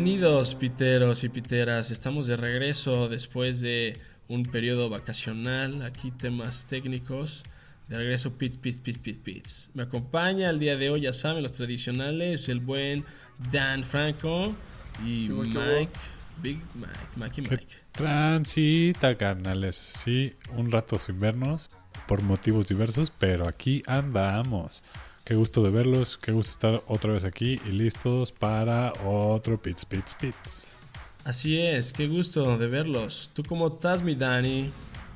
Bienvenidos, piteros y piteras. Estamos de regreso después de un periodo vacacional. Aquí temas técnicos. De regreso, Pits, Pits, Pits, Pits, Pits. Me acompaña el día de hoy, ya saben, los tradicionales, el buen Dan Franco y Mike, Big Mike, Mikey Mike. Transita, carnales. Sí, un rato sin vernos por motivos diversos, pero aquí andamos. Qué gusto de verlos, qué gusto estar otra vez aquí y listos para otro Pits, Pits, Pits. Así es, qué gusto de verlos. ¿Tú cómo estás, mi Dani?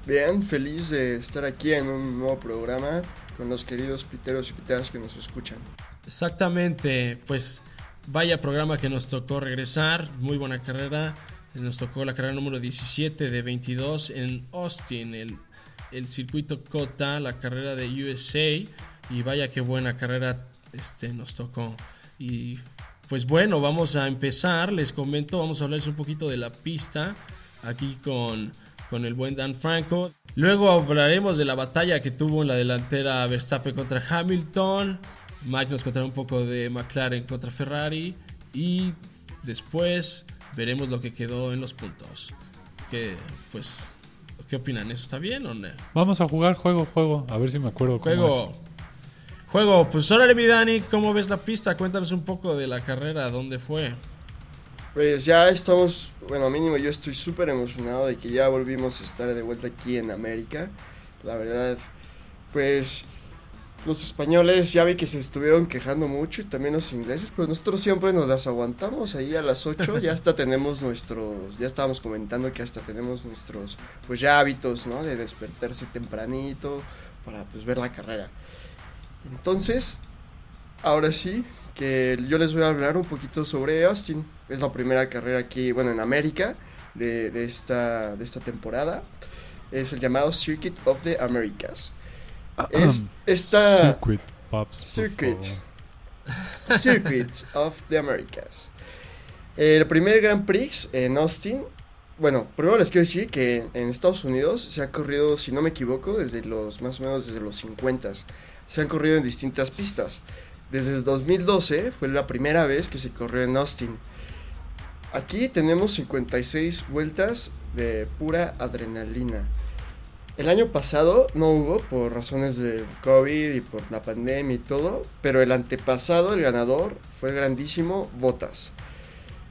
Bien, feliz de estar aquí en un nuevo programa con los queridos piteros y piteras que nos escuchan. Exactamente, pues vaya programa que nos tocó regresar, muy buena carrera. Nos tocó la carrera número 17 de 22 en Austin, el, el circuito COTA, la carrera de USA y vaya qué buena carrera este, nos tocó. Y pues bueno, vamos a empezar. Les comento, vamos a hablarles un poquito de la pista aquí con, con el buen Dan Franco. Luego hablaremos de la batalla que tuvo en la delantera Verstappen contra Hamilton. Mike nos contará un poco de McLaren contra Ferrari. Y después veremos lo que quedó en los puntos. Que pues ¿Qué opinan? ¿Eso está bien o no? Vamos a jugar juego, juego. A ver si me acuerdo juego. cómo es. Juego, pues órale mi Dani, ¿cómo ves la pista? Cuéntanos un poco de la carrera, ¿dónde fue? Pues ya estamos, bueno, mínimo yo estoy súper emocionado de que ya volvimos a estar de vuelta aquí en América. La verdad, pues los españoles ya vi que se estuvieron quejando mucho y también los ingleses, pero nosotros siempre nos las aguantamos ahí a las 8, ya hasta tenemos nuestros, ya estábamos comentando que hasta tenemos nuestros, pues ya hábitos, ¿no? De despertarse tempranito para pues ver la carrera. Entonces, ahora sí, que yo les voy a hablar un poquito sobre Austin. Es la primera carrera aquí, bueno, en América de, de, esta, de esta temporada. Es el llamado Circuit of the Americas. Es esta... Circuit, Pops, Circuit. Circuit of the Americas. El primer Grand Prix en Austin. Bueno, primero les quiero decir que en Estados Unidos se ha corrido, si no me equivoco, desde los más o menos desde los 50 se han corrido en distintas pistas. Desde el 2012 fue la primera vez que se corrió en Austin. Aquí tenemos 56 vueltas de pura adrenalina. El año pasado no hubo por razones de COVID y por la pandemia y todo, pero el antepasado, el ganador, fue el grandísimo Botas.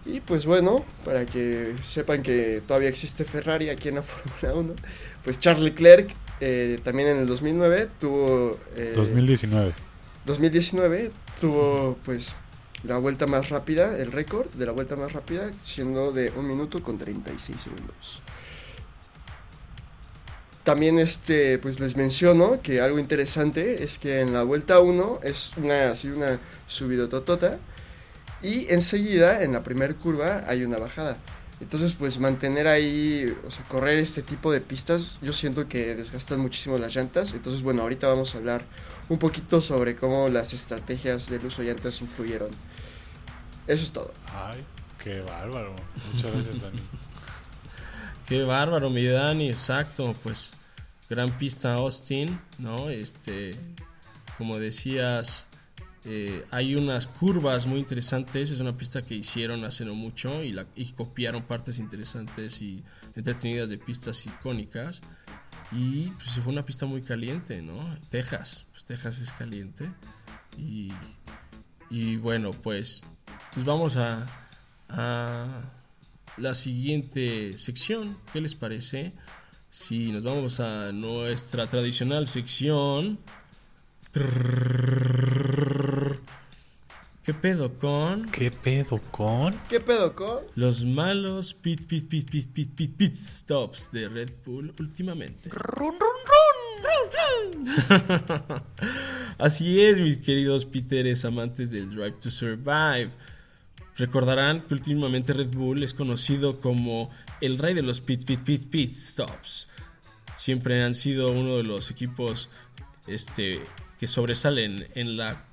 Y pues bueno, para que sepan que todavía existe Ferrari aquí en la Fórmula 1, pues Charles Leclerc eh, también en el 2009 tuvo... Eh, 2019. 2019 tuvo pues la vuelta más rápida, el récord de la vuelta más rápida, siendo de 1 minuto con 36 segundos. También este, pues les menciono que algo interesante es que en la vuelta 1 es una, así una subidototota y enseguida en la primera curva hay una bajada. Entonces, pues mantener ahí, o sea, correr este tipo de pistas, yo siento que desgastan muchísimo las llantas. Entonces, bueno, ahorita vamos a hablar un poquito sobre cómo las estrategias del uso de llantas influyeron. Eso es todo. Ay, qué bárbaro. Muchas gracias, Dani. qué bárbaro, mi Dani, exacto. Pues gran pista Austin, ¿no? Este, como decías, eh, hay unas curvas muy interesantes, es una pista que hicieron hace no mucho y, copiaron partes interesantes y entretenidas de pistas icónicas. Y pues fue una pista muy caliente, ¿no? Texas, pues Texas es caliente. Y, y bueno, pues, pues vamos a, a la siguiente sección. ¿Qué les parece? Si nos vamos a nuestra tradicional sección. ¿Qué pedo con? ¿Qué pedo con? ¿Qué pedo con? Los malos pit, pit, pit, pit, pit, pit, pit stops de Red Bull últimamente. Run, run, run. Así es, mis queridos Peteres amantes del Drive to Survive. Recordarán que últimamente Red Bull es conocido como el rey de los pit, pit, pit, pit stops. Siempre han sido uno de los equipos este, que sobresalen en, la,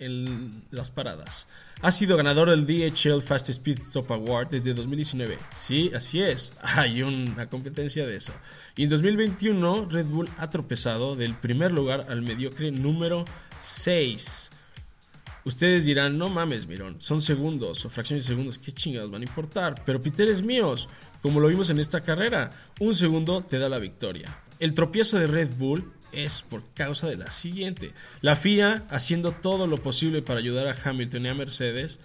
en las paradas. Ha sido ganador del DHL Fastest Pit Stop Award desde 2019. Sí, así es. Hay una competencia de eso. Y en 2021 Red Bull ha tropezado del primer lugar al mediocre número 6. Ustedes dirán, no mames, Mirón, son segundos o fracciones de segundos, ¿qué chingados van a importar? Pero piteres míos, como lo vimos en esta carrera, un segundo te da la victoria. El tropiezo de Red Bull es por causa de la siguiente. La FIA haciendo todo lo posible para ayudar a Hamilton y a Mercedes.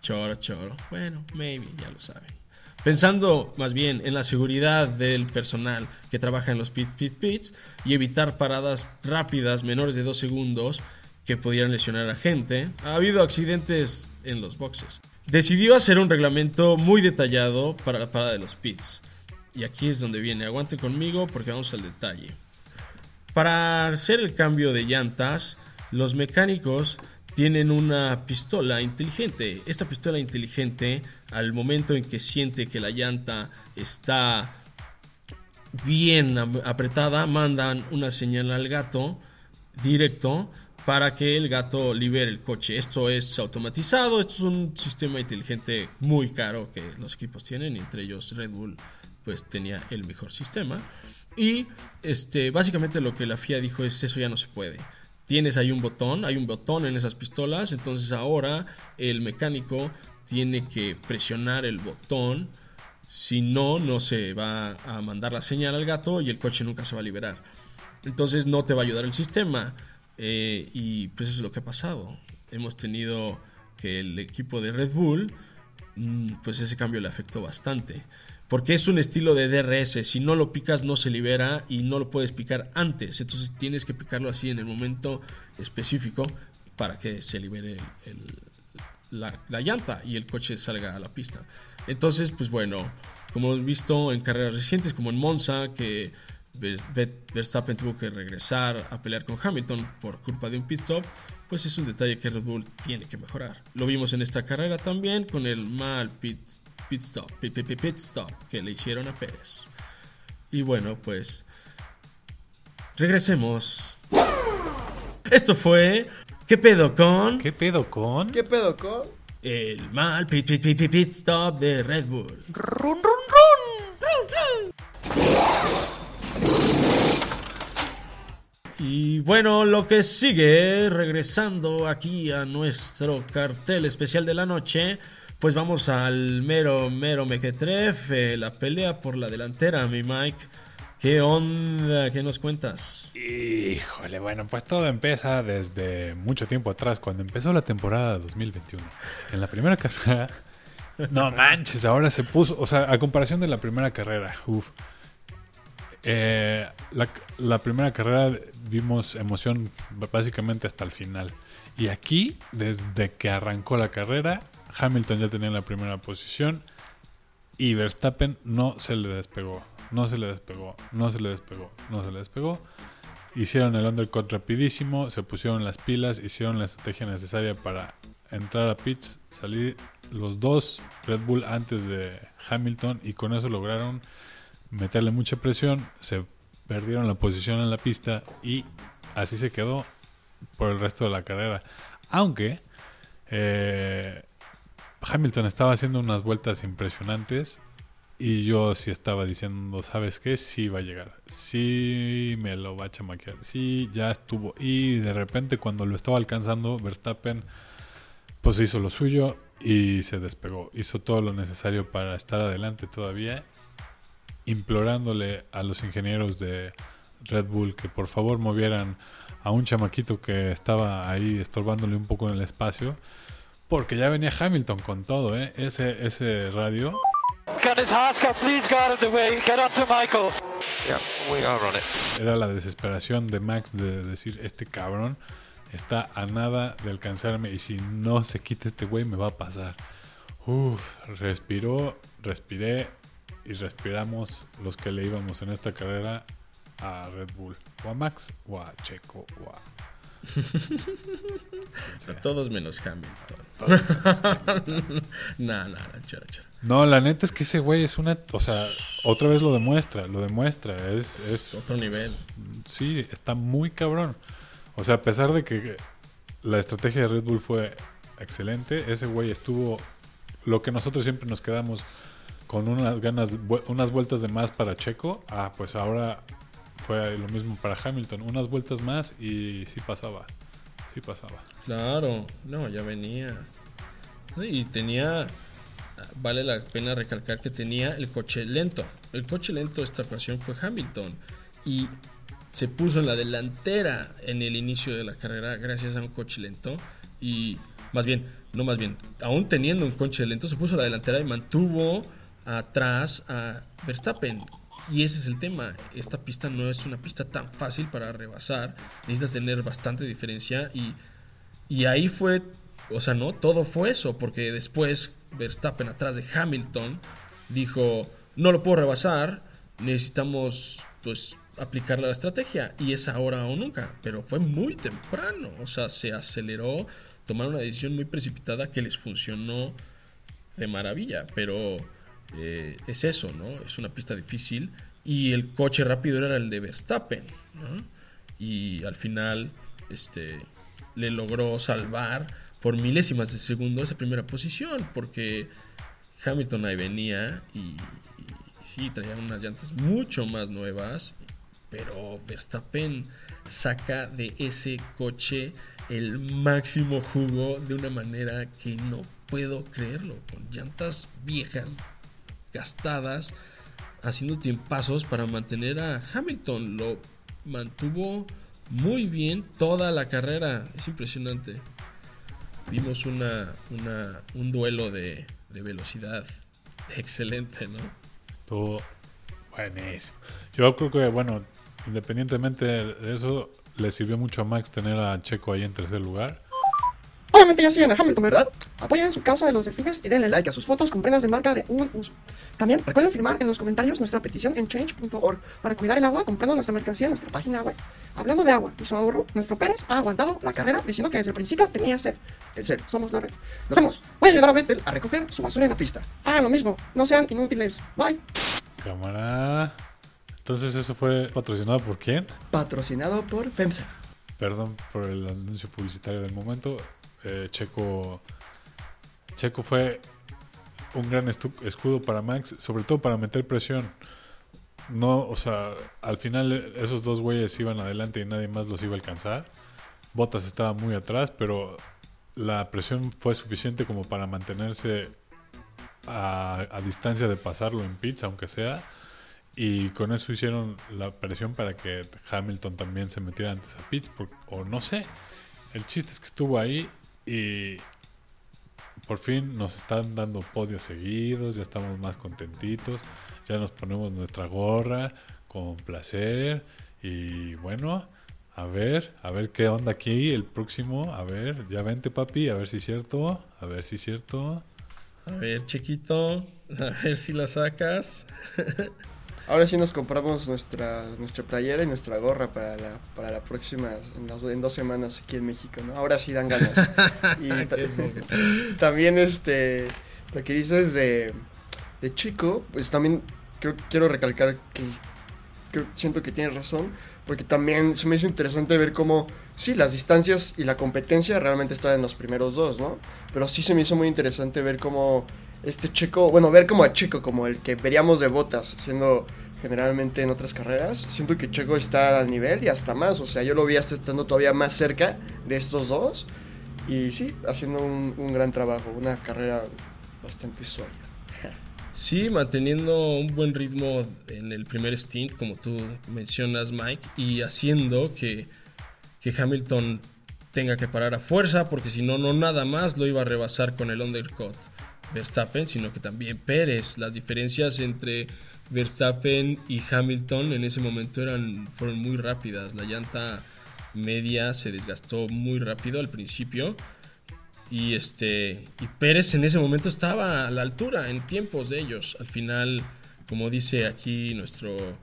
Choro, choro. Bueno, maybe, ya lo saben. Pensando más bien en la seguridad del personal que trabaja en los pit, pit, pits y evitar paradas rápidas menores de dos segundos que pudieran lesionar a gente, ha habido accidentes en los boxes. Decidió hacer un reglamento muy detallado para la parada de los pits. Y aquí es donde viene, aguante conmigo porque vamos al detalle. Para hacer el cambio de llantas, los mecánicos tienen una pistola inteligente. Esta pistola inteligente, al momento en que siente que la llanta está bien apretada, mandan una señal al gato directo para que el gato libere el coche. Esto es automatizado, esto es un sistema inteligente muy caro que los equipos tienen, entre ellos Red Bull pues tenía el mejor sistema. Y este, básicamente lo que la FIA dijo es eso ya no se puede. Tienes ahí un botón, hay un botón en esas pistolas, entonces ahora el mecánico tiene que presionar el botón, si no, no se va a mandar la señal al gato y el coche nunca se va a liberar. Entonces no te va a ayudar el sistema eh, y pues eso es lo que ha pasado. Hemos tenido que el equipo de Red Bull, mm, pues ese cambio le afectó bastante. Porque es un estilo de DRS. Si no lo picas, no se libera y no lo puedes picar antes. Entonces tienes que picarlo así en el momento específico para que se libere la, llanta y el coche salga a la pista. Entonces, pues bueno, como hemos visto en carreras recientes, como en Monza, que Verstappen tuvo que regresar a pelear con Hamilton por culpa de un pit stop, pues es un detalle que Red Bull tiene que mejorar. Lo vimos en esta carrera también con el mal pit pit stop, pit, stop que le hicieron a Pérez. Y bueno, pues regresemos. Esto fue ¿Qué pedo con? ¿Qué pedo con? ¿Qué pedo con? El mal pit, pit, pit, pit stop de Red Bull. Run, run, run. Y bueno, lo que sigue, regresando aquí a nuestro cartel especial de la noche, pues vamos al mero, mero mequetrefe, la pelea por la delantera, mi Mike. ¿Qué onda? ¿Qué nos cuentas? Híjole, bueno, pues todo empieza desde mucho tiempo atrás, cuando empezó la temporada 2021. En la primera carrera, no manches, ahora se puso, o sea, a comparación de la primera carrera, uff. Eh, la, la primera carrera vimos emoción básicamente hasta el final. Y aquí, desde que arrancó la carrera, Hamilton ya tenía la primera posición y Verstappen no se le despegó, no se le despegó, no se le despegó, no se le despegó. Hicieron el undercut rapidísimo, se pusieron las pilas, hicieron la estrategia necesaria para entrar a pits, salir los dos Red Bull antes de Hamilton y con eso lograron meterle mucha presión, se perdieron la posición en la pista y así se quedó por el resto de la carrera. Aunque eh, Hamilton estaba haciendo unas vueltas impresionantes y yo sí estaba diciendo, ¿sabes qué? Sí va a llegar. Sí me lo va a chamaquear. Sí, ya estuvo. Y de repente cuando lo estaba alcanzando, Verstappen pues hizo lo suyo y se despegó. Hizo todo lo necesario para estar adelante todavía, implorándole a los ingenieros de Red Bull que por favor movieran a un chamaquito que estaba ahí estorbándole un poco en el espacio porque ya venía Hamilton con todo, ¿eh? Ese, ese radio. Era la desesperación de Max de decir, este cabrón está a nada de alcanzarme y si no se quita este güey me va a pasar. Uf, respiró, respiré y respiramos los que le íbamos en esta carrera a Red Bull, o a Max, o a Checo, o a todos menos Hamilton. no, no, No, la neta es que ese güey es una. O sea, otra vez lo demuestra, lo demuestra. Es, es otro nivel. Sí, está muy cabrón. O sea, a pesar de que la estrategia de Red Bull fue excelente, ese güey estuvo. Lo que nosotros siempre nos quedamos con unas ganas, unas vueltas de más para Checo. Ah, pues ahora fue lo mismo para Hamilton. Unas vueltas más y sí pasaba. sí pasaba. Claro, no, ya venía. Y tenía, vale la pena recalcar que tenía el coche lento. El coche lento esta ocasión fue Hamilton. Y se puso en la delantera en el inicio de la carrera gracias a un coche lento. Y más bien, no más bien, aún teniendo un coche lento, se puso a la delantera y mantuvo atrás a Verstappen. Y ese es el tema. Esta pista no es una pista tan fácil para rebasar. Necesitas tener bastante diferencia. Y, y ahí fue, o sea, no, todo fue eso. Porque después Verstappen atrás de Hamilton dijo, no lo puedo rebasar. Necesitamos, pues, aplicar la estrategia. Y es ahora o nunca. Pero fue muy temprano. O sea, se aceleró. Tomaron una decisión muy precipitada que les funcionó de maravilla. Pero eh, es eso, ¿no? Es una pista difícil y el coche rápido era el de Verstappen, ¿no? Y al final, este, le logró salvar por milésimas de segundo esa primera posición, porque Hamilton ahí venía y, y sí, traía unas llantas mucho más nuevas, pero Verstappen saca de ese coche el máximo jugo de una manera que no puedo creerlo, con llantas viejas gastadas haciendo tiempazos para mantener a Hamilton. Lo mantuvo muy bien toda la carrera. Es impresionante. Vimos una, una un duelo de, de, velocidad excelente, ¿no? Estuvo buenísimo. Yo creo que, bueno, independientemente de eso, le sirvió mucho a Max tener a Checo ahí en tercer lugar. Obviamente ya siguen a Hamilton, ¿verdad? Apoyen su causa de los delfines y denle like a sus fotos con prendas de marca de un uso. También recuerden firmar en los comentarios nuestra petición en change.org para cuidar el agua comprando nuestra mercancía en nuestra página web. Hablando de agua y su ahorro, nuestro Pérez ha aguantado la carrera diciendo que desde el principio tenía sed. El cero, somos la red. Nos vemos. Voy a ayudar a Vettel a recoger su basura en la pista. Hagan lo mismo, no sean inútiles. Bye. Cámara. Entonces, ¿eso fue patrocinado por quién? Patrocinado por FEMSA. Perdón por el anuncio publicitario del momento. Eh, Checo, Checo fue un gran escudo para Max, sobre todo para meter presión. No, o sea, al final esos dos güeyes iban adelante y nadie más los iba a alcanzar. Bottas estaba muy atrás, pero la presión fue suficiente como para mantenerse a, a distancia de pasarlo en pits, aunque sea. Y con eso hicieron la presión para que Hamilton también se metiera antes a pits, o no sé. El chiste es que estuvo ahí y por fin nos están dando podios seguidos, ya estamos más contentitos, ya nos ponemos nuestra gorra con placer y bueno, a ver, a ver qué onda aquí el próximo, a ver, ya vente papi, a ver si es cierto, a ver si es cierto. A ver, chiquito, a ver si la sacas. Ahora sí nos compramos nuestra, nuestra playera y nuestra gorra para la, para la próxima, en, las, en dos semanas aquí en México, ¿no? Ahora sí dan ganas. y ta también este, lo que dices de, de Chico, pues también creo, quiero recalcar que, que siento que tienes razón, porque también se me hizo interesante ver cómo, sí, las distancias y la competencia realmente están en los primeros dos, ¿no? Pero sí se me hizo muy interesante ver cómo este chico, bueno, ver como a Chico, como el que veríamos de botas, siendo generalmente en otras carreras. Siento que Checo está al nivel y hasta más, o sea, yo lo vi hasta estando todavía más cerca de estos dos. Y sí, haciendo un, un gran trabajo, una carrera bastante sólida. Sí, manteniendo un buen ritmo en el primer stint, como tú mencionas, Mike, y haciendo que, que Hamilton tenga que parar a fuerza, porque si no, no nada más lo iba a rebasar con el undercut Verstappen, sino que también Pérez. Las diferencias entre Verstappen y Hamilton en ese momento eran, fueron muy rápidas. La llanta media se desgastó muy rápido al principio. Y este. Y Pérez en ese momento estaba a la altura en tiempos de ellos. Al final, como dice aquí nuestro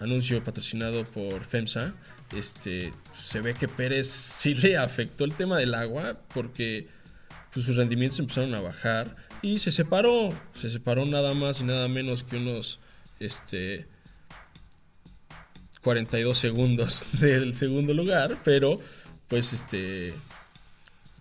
anuncio patrocinado por FEMSA, este, se ve que Pérez sí le afectó el tema del agua porque pues, sus rendimientos empezaron a bajar y se separó, se separó nada más y nada menos que unos este 42 segundos del segundo lugar, pero pues este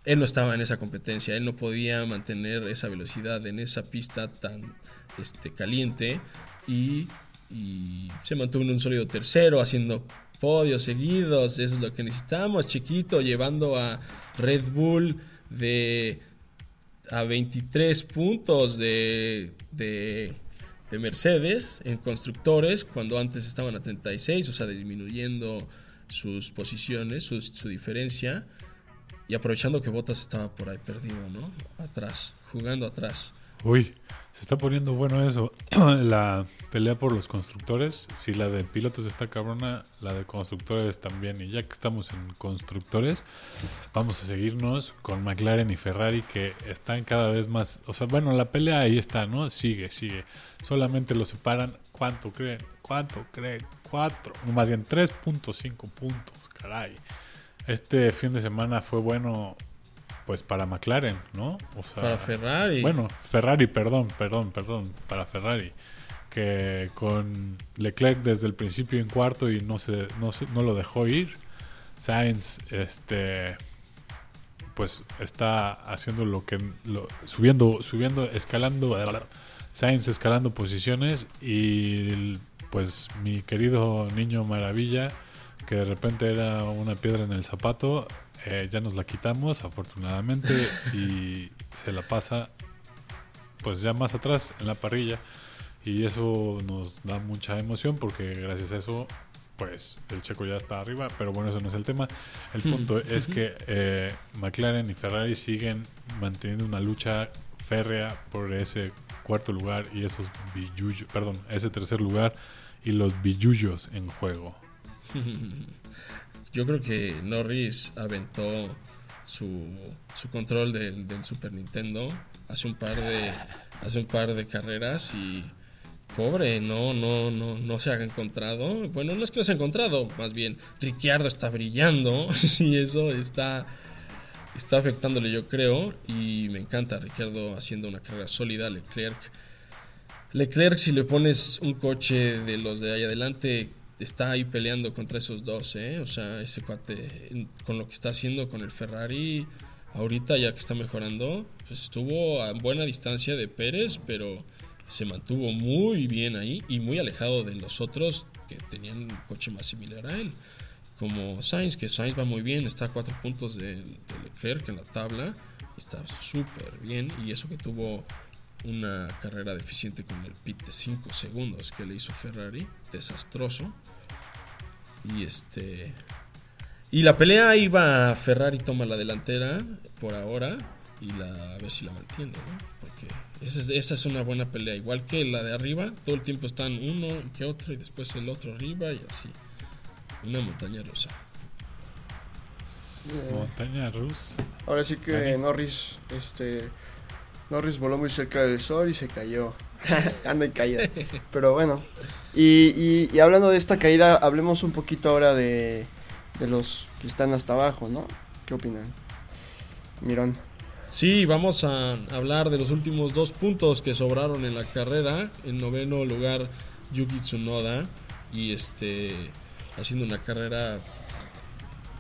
él no estaba en esa competencia, él no podía mantener esa velocidad en esa pista tan este, caliente y, y se mantuvo en un sólido tercero haciendo podios seguidos, eso es lo que necesitamos, chiquito, llevando a Red Bull de a 23 puntos de, de, de Mercedes en constructores, cuando antes estaban a 36, o sea, disminuyendo sus posiciones, su, su diferencia, y aprovechando que Bottas estaba por ahí perdido, ¿no? Atrás, jugando atrás. Uy, se está poniendo bueno eso. la pelea por los constructores. Si la de pilotos está cabrona, la de constructores también. Y ya que estamos en constructores, vamos a seguirnos con McLaren y Ferrari que están cada vez más. O sea, bueno, la pelea ahí está, ¿no? Sigue, sigue. Solamente lo separan. ¿Cuánto creen? ¿Cuánto creen? Cuatro. Más bien 3.5 puntos, caray. Este fin de semana fue bueno pues para McLaren, ¿no? O sea, Para Ferrari. Bueno, Ferrari, perdón, perdón, perdón, para Ferrari. Que con Leclerc desde el principio en cuarto y no se, no se- no lo dejó ir. Sainz, este pues está haciendo lo que lo- subiendo, subiendo, escalando, Sainz escalando posiciones y pues mi querido niño maravilla que de repente era una piedra en el zapato, eh, ya nos la quitamos afortunadamente y se la pasa pues ya más atrás en la parrilla y eso nos da mucha emoción porque gracias a eso pues el checo ya está arriba, pero bueno, eso no es el tema. El punto es que eh, McLaren y Ferrari siguen manteniendo una lucha férrea por ese cuarto lugar y esos billullos, perdón, ese tercer lugar y los billullos en juego. Yo creo que Norris aventó su, su control del, Super Nintendo hace un par de hace un par de carreras y pobre, no no no no se ha encontrado. Bueno, no es que no se ha encontrado, más bien Ricciardo está brillando y eso está está afectándole, yo creo, y me encanta Ricciardo haciendo una carrera sólida, Leclerc Leclerc, si le pones un coche de los de ahí adelante, está ahí peleando contra esos dos, ¿eh? O sea, ese cuate, con lo que está haciendo con el Ferrari, ahorita ya que está mejorando, pues estuvo a buena distancia de Pérez, pero se mantuvo muy bien ahí y muy alejado de los otros que tenían un coche más similar a él. Como Sainz, que Sainz va muy bien, está a cuatro puntos de, de Leclerc en la tabla, está súper bien y eso que tuvo una carrera deficiente con el pit de 5 segundos que le hizo Ferrari, desastroso. Y este y la pelea iba Ferrari toma la delantera por ahora y la a ver si la mantiene, ¿no? Porque esa es, esa es una buena pelea, igual que la de arriba, todo el tiempo están uno que otro y después el otro arriba y así. Una montaña rusa. Eh, Montaña rusa. ahora sí que. Norris, este, Norris voló muy cerca del sol y se cayó. Anda en caída. Pero bueno. Y, y- y hablando de esta caída, hablemos un poquito ahora de, de los que están hasta abajo, ¿no? ¿Qué opinan? Mirón. Sí, vamos a hablar de los últimos dos puntos que sobraron en la carrera. En noveno lugar, Yuki Tsunoda. Y este, haciendo una carrera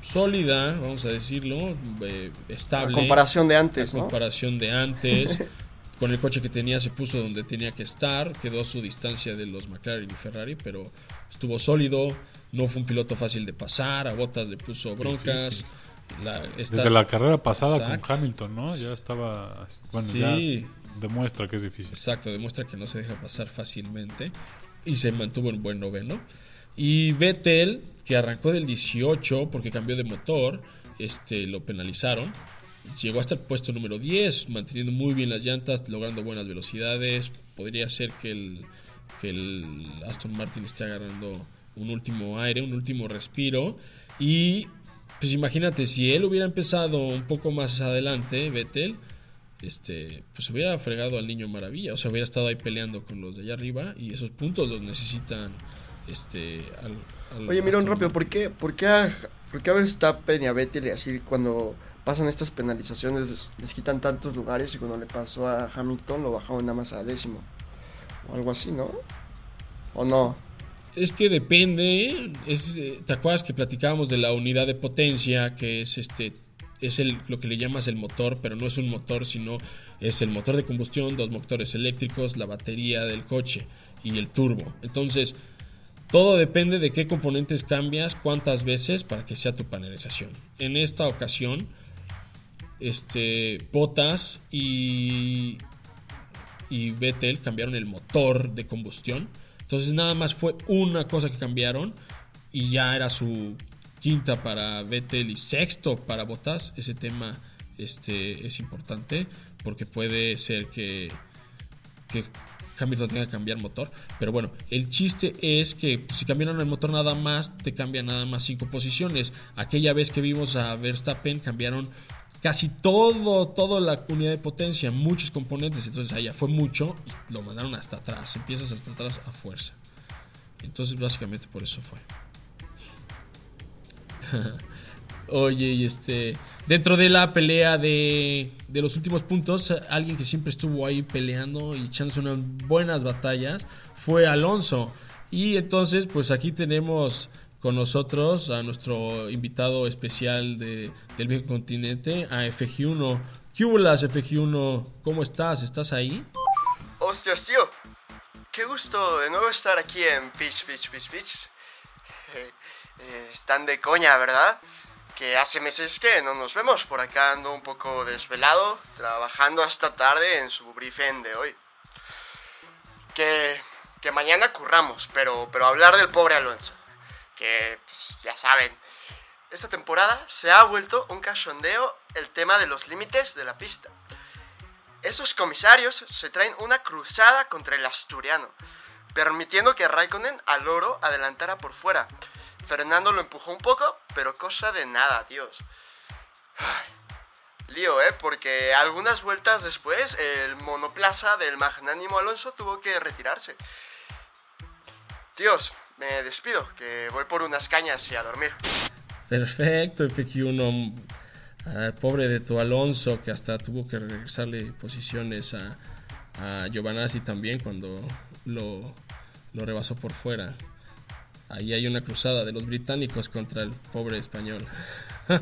sólida, vamos a decirlo, eh, A estable. comparación de a antes, ¿no? comparación de antes. Con el coche que tenía se puso donde tenía que estar, quedó a su distancia de los McLaren y Ferrari, pero estuvo sólido, no fue un piloto fácil de pasar, a Botas le puso broncas. La- esta- Desde la carrera pasada Exacto. con Hamilton, ¿no? Ya estaba. Bueno, Sí. ya demuestra que es difícil. Exacto, demuestra que no se deja pasar fácilmente y se mantuvo en buen noveno. Y Vettel, que arrancó del 18 porque cambió de motor, este, lo penalizaron. Llegó hasta el puesto número 10, manteniendo muy bien las llantas, logrando buenas velocidades. Podría ser que el, que el Aston Martin esté agarrando un último aire, un último respiro. Y pues imagínate, si él hubiera empezado un poco más adelante, Vettel, este, pues hubiera fregado al niño maravilla, o sea, hubiera estado ahí peleando con los de allá arriba y esos puntos los necesitan, este, al, al Oye, Mirón, Aston rápido. ¿por qué, por qué a, por qué a Verstappen y a Vettel y así cuando pasan estas penalizaciones les, quitan tantos lugares y cuando le pasó a Hamilton lo bajaron nada más a décimo? O algo así, ¿no? ¿O no? Es que depende, es, eh, ¿te acuerdas que platicábamos de la unidad de potencia, que es este es el, lo que le llamas el motor, pero no es un motor, sino es el motor de combustión, dos motores eléctricos, la batería del coche y el turbo. Entonces, Todo depende de qué componentes cambias, cuántas veces para que sea tu panelización. En esta ocasión, este, Botas y, y Vettel cambiaron el motor de combustión. Entonces nada más fue una cosa que cambiaron y ya era su quinta para Vettel y sexto para Botas. Ese tema este, es importante porque puede ser que, que Hamilton tenga que cambiar motor. Pero bueno, el chiste es que si cambiaron el motor nada más, te cambia nada más cinco posiciones. Aquella vez que vimos a Verstappen, cambiaron casi todo, toda la unidad de potencia, muchos componentes. Entonces allá fue mucho y lo mandaron hasta atrás. Empiezas hasta atrás a fuerza. Entonces básicamente por eso fue. Oye, y este. Dentro de la pelea de, de los últimos puntos, alguien que siempre estuvo ahí peleando y echándose unas buenas batallas fue Alonso. Y entonces, pues aquí tenemos con nosotros a nuestro invitado especial de, del viejo continente, a FG1. ¿Qué hulas, FG1? ¿Cómo estás? ¿Estás ahí? Hostias, tío. Qué gusto de nuevo estar aquí en Pitch, Pitch, Pitch, Pitch. Eh, están de coña, ¿verdad? Que hace meses que no nos vemos. Por acá ando un poco desvelado, trabajando hasta tarde en su briefing de hoy. Que, que mañana curramos, pero, pero hablar del pobre Alonso. Pues, ya saben, esta temporada se ha vuelto un cachondeo el tema de los límites de la pista. Esos comisarios se traen una cruzada contra el asturiano, permitiendo que Raikkonen al oro adelantara por fuera. Fernando lo empujó un poco, pero cosa de nada, Dios. Lío, ¿eh? Porque algunas vueltas después el monoplaza del magnánimo Alonso tuvo que retirarse. Dios, me despido, que voy por unas cañas y a dormir. Perfecto, FQ1. Ah, pobre de tu Alonso, que hasta tuvo que regresarle posiciones a, a Giovanazzi también cuando lo, lo rebasó por fuera. Ahí hay una cruzada de los británicos contra el pobre español.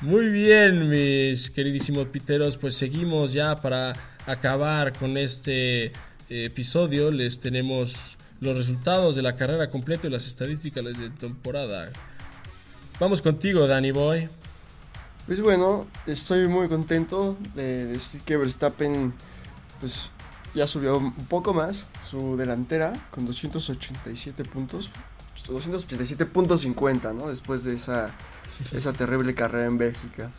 Muy bien, mis queridísimos piteros, pues seguimos ya para acabar con este episodio. Les tenemos los resultados de la carrera completa y las estadísticas de temporada. Vamos contigo, Danny Boy. Pues bueno, estoy muy contento de decir que Verstappen pues ya subió un poco más su delantera con 287 puntos. 287.50, ¿no? Después de esa, esa terrible carrera en Bélgica.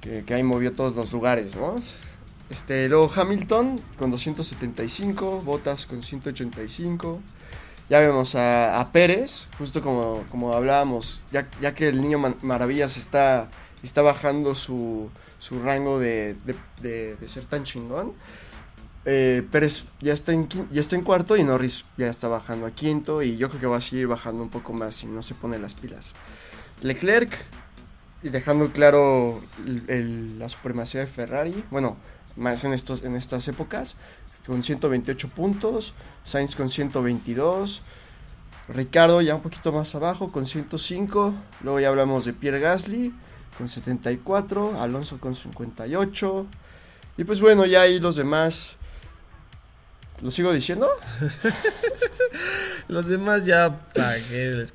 Que, que ahí movió todos los lugares, ¿no? Este, luego Hamilton con 275, Bottas con 185. Ya vemos a, Pérez, justo como, como hablábamos, ya, ya que el niño Maravillas está, está bajando su, su rango de, de, ser tan chingón. Eh, Pérez ya está, en, ya está en cuarto y Norris ya está bajando a quinto y yo creo que va a seguir bajando un poco más si no se pone las pilas. Leclerc y dejando claro la supremacía de Ferrari, bueno, más en, estos, en estas épocas, con 128 puntos, Sainz con 122, Ricardo ya un poquito más abajo con 105, luego ya hablamos de Pierre Gasly con 74, Alonso con 58, y pues bueno, ya ahí los demás, ¿lo sigo diciendo? Los demás ya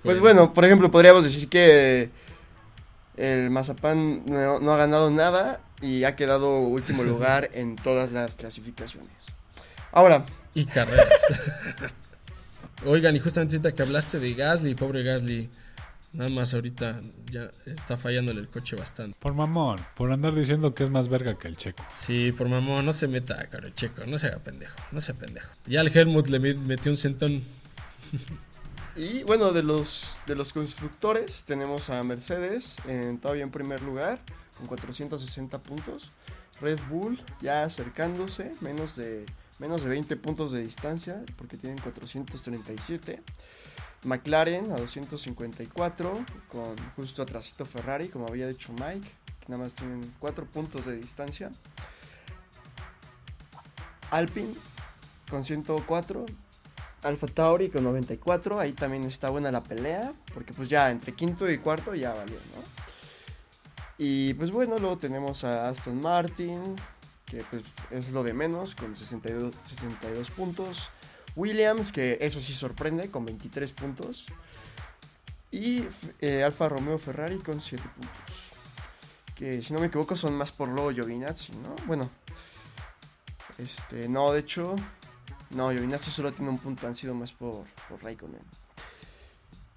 Pues bueno, por ejemplo, podríamos decir que el Mazapán no, no ha ganado nada y ha quedado último lugar en todas las clasificaciones. Ahora, Y carreras. Oigan, y justamente ahorita que hablaste de Gasly, pobre Gasly, nada más ahorita ya está fallándole el coche bastante. Por mamón, por andar diciendo que es más verga que el checo. Sí, por mamón, no se meta, caro checo, no se haga pendejo, no sea pendejo. Ya el Helmut le met- metió un centón. y bueno, de los, de los constructores tenemos a Mercedes en, todavía en primer lugar con 460 puntos. Red Bull ya acercándose, menos de, menos de 20 puntos de distancia porque tienen 437. McLaren a 254 con justo atrasito Ferrari, como había dicho Mike, que nada más tienen 4 puntos de distancia. Alpine con 104, Alfa Tauri con 94, ahí también está buena la pelea, porque pues ya entre quinto y cuarto ya valió, ¿no? Y pues bueno, luego tenemos a Aston Martin, que pues es lo de menos, con 62, 62 puntos. Williams, que eso sí sorprende, con 23 puntos. Y eh, Alfa Romeo Ferrari con 7 puntos. Que si no me equivoco son más por lo Giovinazzi, ¿no? Bueno. Este, no, de hecho. No, Giovinazzi solo tiene un punto, han sido más por, por Raikkonen.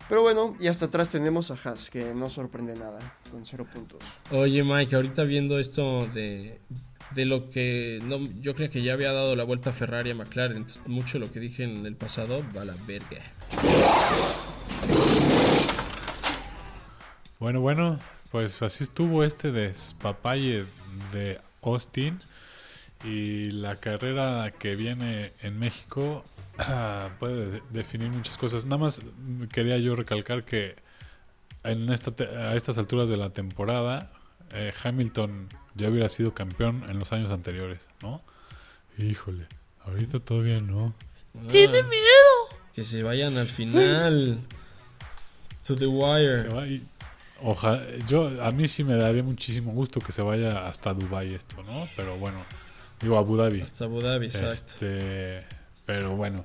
Pero bueno, y hasta atrás tenemos a Haas, que no sorprende nada, con 0 puntos. Oye, Mike, ahorita viendo esto de, de lo que no, yo creo que ya había dado la vuelta a Ferrari a McLaren. Mucho de lo que dije en el pasado va a la verga. Bueno, bueno, pues así estuvo este despapalle de Austin. Y la carrera que viene en México ah, puede de- definir muchas cosas. Nada más quería yo recalcar que en esta te- a estas alturas de la temporada, eh, Hamilton ya hubiera sido campeón en los años anteriores, ¿no? Híjole, ahorita todavía no. ¡Tiene miedo! Que se vayan al final. To the Se wire. va y- oja- yo a mí sí me daría muchísimo gusto que se vaya hasta Dubai esto, ¿no? Pero bueno, digo Abu Dhabi. Hasta Abu Dhabi, exacto. Este, pero bueno,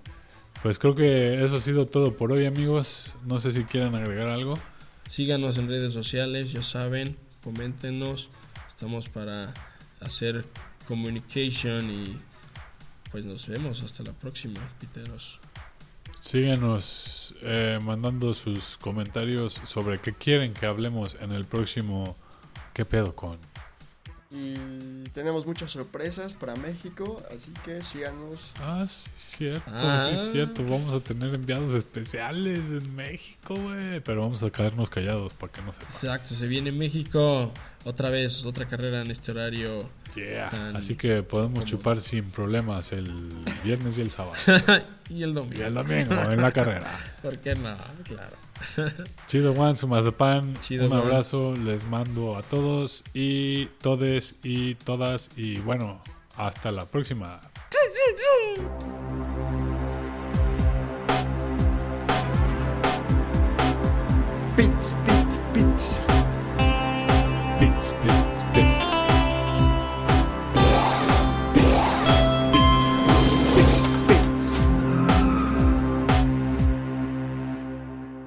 pues creo que eso ha sido todo por hoy, amigos. No sé si quieren agregar algo. Síganos en redes sociales, ya saben, coméntenos. Estamos para hacer communication y pues nos vemos hasta la próxima, piteros. Síguenos eh, mandando sus comentarios sobre qué quieren que hablemos en el próximo ¿Qué pedo con? Y tenemos muchas sorpresas para México, así que síganos. Ah, sí, cierto, Ah. sí, cierto. Vamos a tener enviados especiales en México, güey. Pero vamos a quedarnos callados para que no sepan. Exacto, se viene México. Otra vez, otra carrera en este horario. Yeah. Tan Así que podemos chupar sin problemas el viernes y el sábado. y el domingo. y el domingo en la carrera. ¿Por qué no? Claro. Chido Juan, su mazapán. Chido, Un abrazo, les mando a todos y todes y todas. Y bueno, hasta la próxima. Pits, pits, pits. Bits, bits, bits.